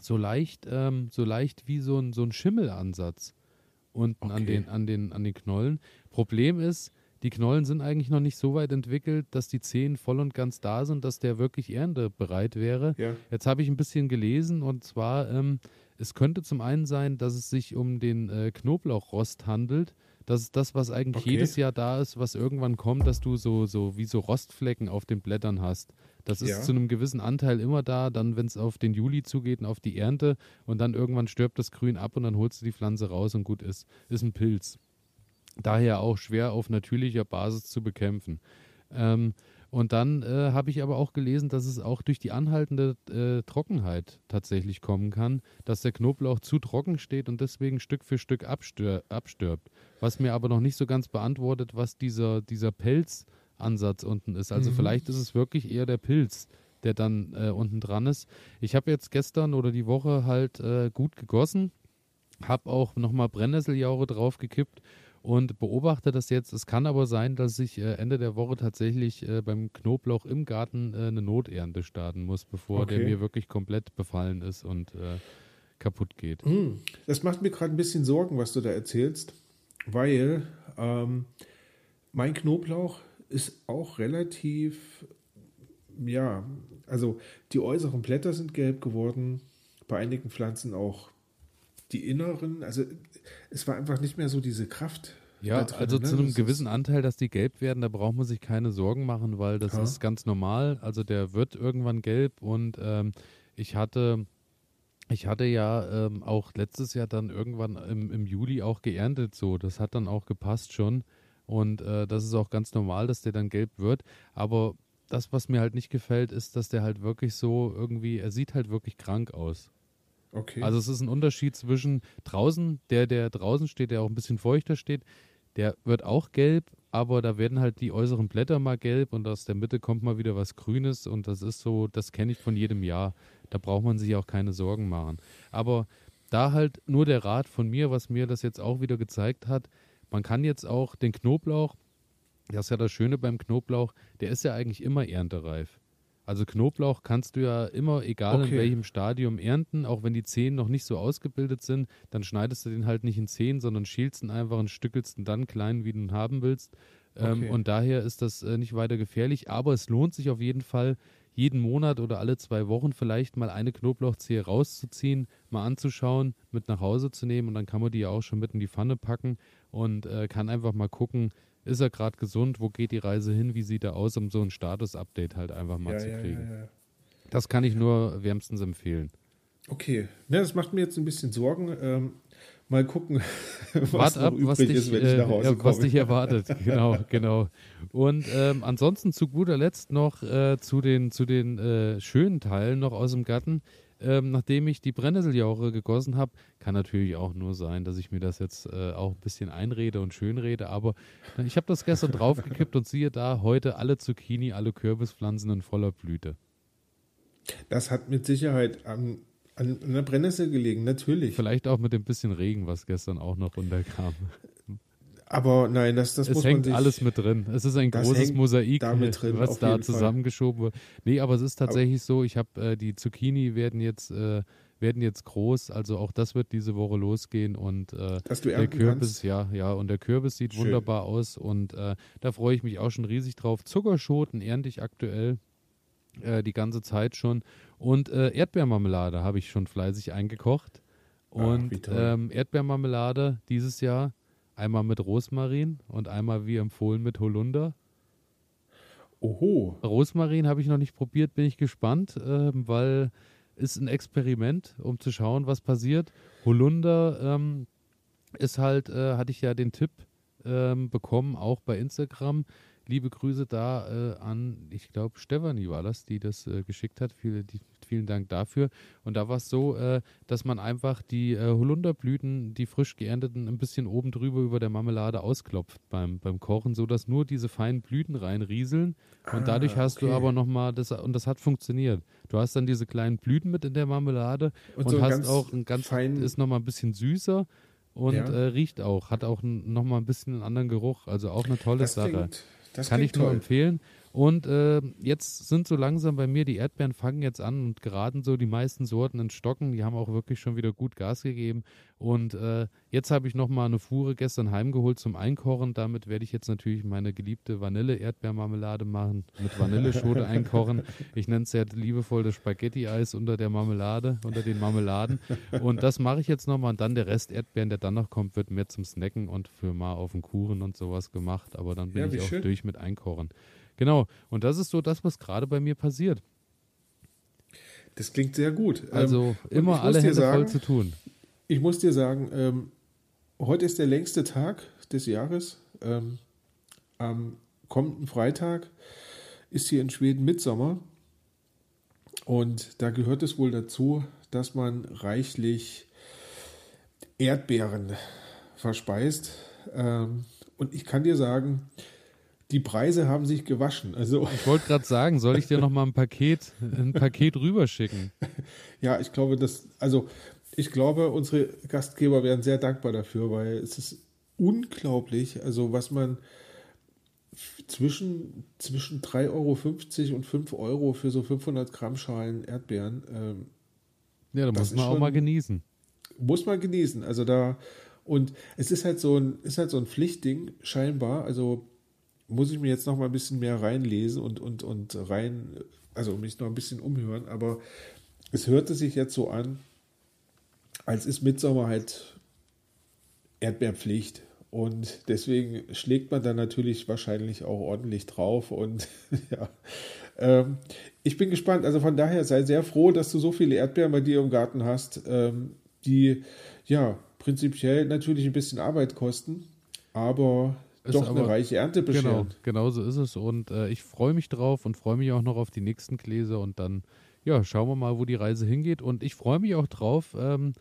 so leicht, ähm, so leicht wie so ein, so ein Schimmelansatz unten an, Okay. den, an, den, an den Knollen. Problem ist, die Knollen sind eigentlich noch nicht so weit entwickelt, dass die Zehen voll und ganz da sind, dass der wirklich erntebereit wäre. Ja. Jetzt habe ich ein bisschen gelesen und zwar, ähm, es könnte zum einen sein, dass es sich um den äh, Knoblauchrost handelt. Das ist das, was eigentlich Okay. jedes Jahr da ist, was irgendwann kommt, dass du so, so wie so Rostflecken auf den Blättern hast. Das ist Ja. zu einem gewissen Anteil immer da, dann wenn es auf den Juli zugeht und auf die Ernte und dann irgendwann stirbt das Grün ab und dann holst du die Pflanze raus und gut ist. Ist ein Pilz. Daher auch schwer auf natürlicher Basis zu bekämpfen. Ähm, und dann äh, habe ich aber auch gelesen, dass es auch durch die anhaltende äh, Trockenheit tatsächlich kommen kann, dass der Knoblauch zu trocken steht und deswegen Stück für Stück abstör abstirbt. Was mir aber noch nicht so ganz beantwortet, was dieser, dieser Pelzansatz unten ist. Also Mhm. vielleicht ist es wirklich eher der Pilz, der dann äh, unten dran ist. Ich habe jetzt gestern oder die Woche halt äh, gut gegossen, habe auch nochmal Brennnesseljauche draufgekippt und beobachte das jetzt. Es kann aber sein, dass ich äh, Ende der Woche tatsächlich äh, beim Knoblauch im Garten äh, eine Noternte starten muss, bevor der Okay. mir wirklich komplett befallen ist und äh, kaputt geht. Hm, Das macht mir gerade ein bisschen Sorgen, was du da erzählst, weil ähm, mein Knoblauch ist auch relativ, ja, also die äußeren Blätter sind gelb geworden, bei einigen Pflanzen auch die inneren, also es war einfach nicht mehr so diese Kraft. Ja, drin, also ne? zu einem Das gewissen Anteil, dass die gelb werden, da braucht man sich keine Sorgen machen, weil das Ja. ist ganz normal. Also der wird irgendwann gelb und ähm, ich hatte, ich hatte ja ähm, auch letztes Jahr dann irgendwann im, im Juli auch geerntet so. Das hat dann auch gepasst schon. Und äh, das ist auch ganz normal, dass der dann gelb wird. Aber das, was mir halt nicht gefällt, ist, dass der halt wirklich so irgendwie, er sieht halt wirklich krank aus. Okay. Also es ist ein Unterschied zwischen draußen, der, der draußen steht, der auch ein bisschen feuchter steht, der wird auch gelb, aber da werden halt die äußeren Blätter mal gelb und aus der Mitte kommt mal wieder was Grünes und das ist so, das kenne ich von jedem Jahr. Da braucht man sich auch keine Sorgen machen. Aber da halt nur der Rat von mir, was mir das jetzt auch wieder gezeigt hat, man kann jetzt auch den Knoblauch, das ist ja das Schöne beim Knoblauch, der ist ja eigentlich immer erntereif. Also Knoblauch kannst du ja immer, egal okay. in welchem Stadium, ernten, auch wenn die Zehen noch nicht so ausgebildet sind, dann schneidest du den halt nicht in Zehen, sondern schälst ihn einfach und stückelst ihn dann klein, wie du ihn haben willst. Ähm, okay. und daher ist das äh, nicht weiter gefährlich, aber es lohnt sich auf jeden Fall, jeden Monat oder alle zwei Wochen vielleicht mal eine Knoblauchzehe rauszuziehen, mal anzuschauen, mit nach Hause zu nehmen und dann kann man die ja auch schon mit in die Pfanne packen und äh, kann einfach mal gucken, ist er gerade gesund, wo geht die Reise hin, wie sieht er aus, um so ein Status-Update halt einfach mal ja, zu kriegen. Ja, ja, das kann ich nur wärmstens empfehlen. Okay, ja, das macht mir jetzt ein bisschen Sorgen. Ähm, mal gucken, was, ab, was, dich, ist, wenn ich nach Hause äh, was dich erwartet. Genau, genau. Und ähm, ansonsten zu guter Letzt noch äh, zu den, zu den äh, schönen Teilen noch aus dem Garten ähm, nachdem ich die Brennnesseljauche gegossen habe. Kann natürlich auch nur sein, dass ich mir das jetzt äh, auch ein bisschen einrede und schönrede, aber ich habe das gestern draufgekippt und siehe da, heute alle Zucchini, alle Kürbispflanzen in voller Blüte. Das hat mit Sicherheit an, an einer Brennnessel gelegen, natürlich. Vielleicht auch mit dem bisschen Regen, was gestern auch noch runterkam. Aber nein, das, das es muss hängt man sich, alles mit drin. Es ist ein großes Mosaik, drin, was da zusammengeschoben wird. Nee, aber es ist tatsächlich aber, so, ich habe äh, die Zucchini werden jetzt äh, werden jetzt groß, also auch das wird diese Woche losgehen und äh, der Kürbis, kannst. ja, ja, und der Kürbis sieht Schön. wunderbar aus und äh, da freue ich mich auch schon riesig drauf. Zuckerschoten ernte ich aktuell äh, die ganze Zeit schon und äh, Erdbeermarmelade habe ich schon fleißig eingekocht und Ach, ähm, Erdbeermarmelade dieses Jahr Einmal mit Rosmarin und einmal wie empfohlen mit Holunder. Oho. Rosmarin habe ich noch nicht probiert, bin ich gespannt, äh, weil ist ein Experiment, um zu schauen, was passiert. Holunder ähm, ist halt, äh, hatte ich ja den Tipp ähm, bekommen, auch bei Instagram. Liebe Grüße da äh, an, ich glaube, Stefanie war das, die das äh, geschickt hat. Viele, die, vielen Dank dafür. Und da war es so, äh, dass man einfach die äh, Holunderblüten, die frisch geernteten, ein bisschen oben drüber über der Marmelade ausklopft beim, beim Kochen, sodass nur diese feinen Blüten reinrieseln. Und ah, dadurch hast okay. du aber nochmal, das, und das hat funktioniert. Du hast dann diese kleinen Blüten mit in der Marmelade und, und so hast auch ein ganz, fein ist nochmal ein bisschen süßer und ja. äh, riecht auch, hat auch nochmal ein bisschen einen anderen Geruch. Also auch eine tolle das Sache. Klingt, das Kann ich nur toll. empfehlen. Und äh, jetzt sind so langsam bei mir die Erdbeeren fangen jetzt an und geraten so die meisten Sorten in Stocken. Die haben auch wirklich schon wieder gut Gas gegeben. Und äh, jetzt habe ich nochmal eine Fuhre gestern heimgeholt zum Einkochen. Damit werde ich jetzt natürlich meine geliebte Vanille-Erdbeermarmelade machen, mit Vanilleschote einkochen. Ich nenne es sehr liebevoll das Spaghetti-Eis unter der Marmelade, unter den Marmeladen. Und das mache ich jetzt nochmal. Und dann der Rest Erdbeeren, der dann noch kommt, wird mehr zum Snacken und für mal auf den Kuchen und sowas gemacht. Aber dann bin ja, ich auch schön. durch mit Einkochen. Genau. Und das ist so das, was gerade bei mir passiert. Das klingt sehr gut. Also ähm, immer alle Hände sagen, voll zu tun. Ich muss dir sagen, ähm, heute ist der längste Tag des Jahres. Ähm, am kommenden Freitag ist hier in Schweden Mitsommer. Und da gehört es wohl dazu, dass man reichlich Erdbeeren verspeist. Ähm, und ich kann dir sagen, die Preise haben sich gewaschen. Also ich wollte gerade sagen, soll ich dir noch mal ein Paket, ein Paket rüberschicken? Ja, ich glaube, dass, also ich glaube, unsere Gastgeber wären sehr dankbar dafür, weil es ist unglaublich, also was man zwischen, zwischen 3,50 Euro und 5 Euro für so 500 Gramm Schalen Erdbeeren. Ähm, ja, da muss man auch mal genießen. Muss man genießen. Also da, und es ist halt so ein, ist halt so ein Pflichtding, scheinbar. Also muss ich mir jetzt noch mal ein bisschen mehr reinlesen und, und, und rein, also mich noch ein bisschen umhören, aber es hörte sich jetzt so an, als ist Mitsommer halt Erdbeerpflicht. Und deswegen schlägt man dann natürlich wahrscheinlich auch ordentlich drauf. Und ja, ähm, ich bin gespannt. Also von daher sei sehr froh, dass du so viele Erdbeeren bei dir im Garten hast, ähm, die ja prinzipiell natürlich ein bisschen Arbeit kosten, aber ist doch aber, eine reiche Ernte bescheren. Genau, genau so ist es. Und äh, ich freue mich drauf und freue mich auch noch auf die nächsten Gläser und dann, ja, schauen wir mal, wo die Reise hingeht. Und ich freue mich auch drauf, ähm,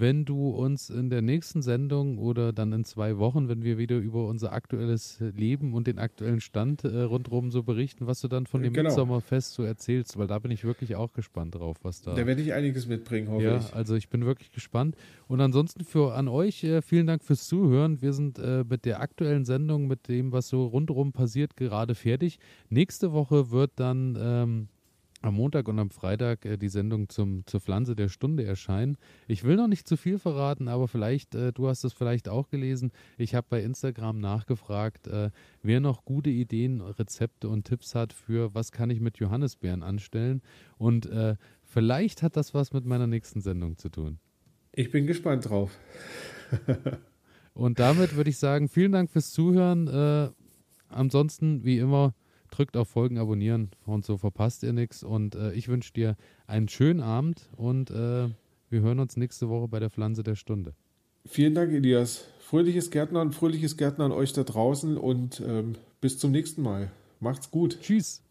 wenn du uns in der nächsten Sendung oder dann in zwei Wochen, wenn wir wieder über unser aktuelles Leben und den aktuellen Stand äh, rundherum so berichten, was du dann von dem genau. Mitsommerfest so erzählst, weil da bin ich wirklich auch gespannt drauf, was da. Da werde ich einiges mitbringen, hoffe ja, ich. Ja, also ich bin wirklich gespannt. Und ansonsten für an euch äh, vielen Dank fürs Zuhören. Wir sind äh, mit der aktuellen Sendung, mit dem, was so rundherum passiert, gerade fertig. Nächste Woche wird dann ähm, am Montag und am Freitag äh, die Sendung zum, zur Pflanze der Stunde erscheinen. Ich will noch nicht zu viel verraten, aber vielleicht, äh, du hast es vielleicht auch gelesen, ich habe bei Instagram nachgefragt, äh, wer noch gute Ideen, Rezepte und Tipps hat für, was kann ich mit Johannisbeeren anstellen. Und äh, vielleicht hat das was mit meiner nächsten Sendung zu tun. Ich bin gespannt drauf. und damit würde ich sagen, vielen Dank fürs Zuhören. Äh, ansonsten, wie immer, drückt auf Folgen abonnieren und so verpasst ihr nichts. Und äh, ich wünsche dir einen schönen Abend und äh, wir hören uns nächste Woche bei der Pflanze der Stunde. Vielen Dank, Elias. Fröhliches Gärtnern, fröhliches Gärtnern euch da draußen und ähm, bis zum nächsten Mal. Macht's gut. Tschüss.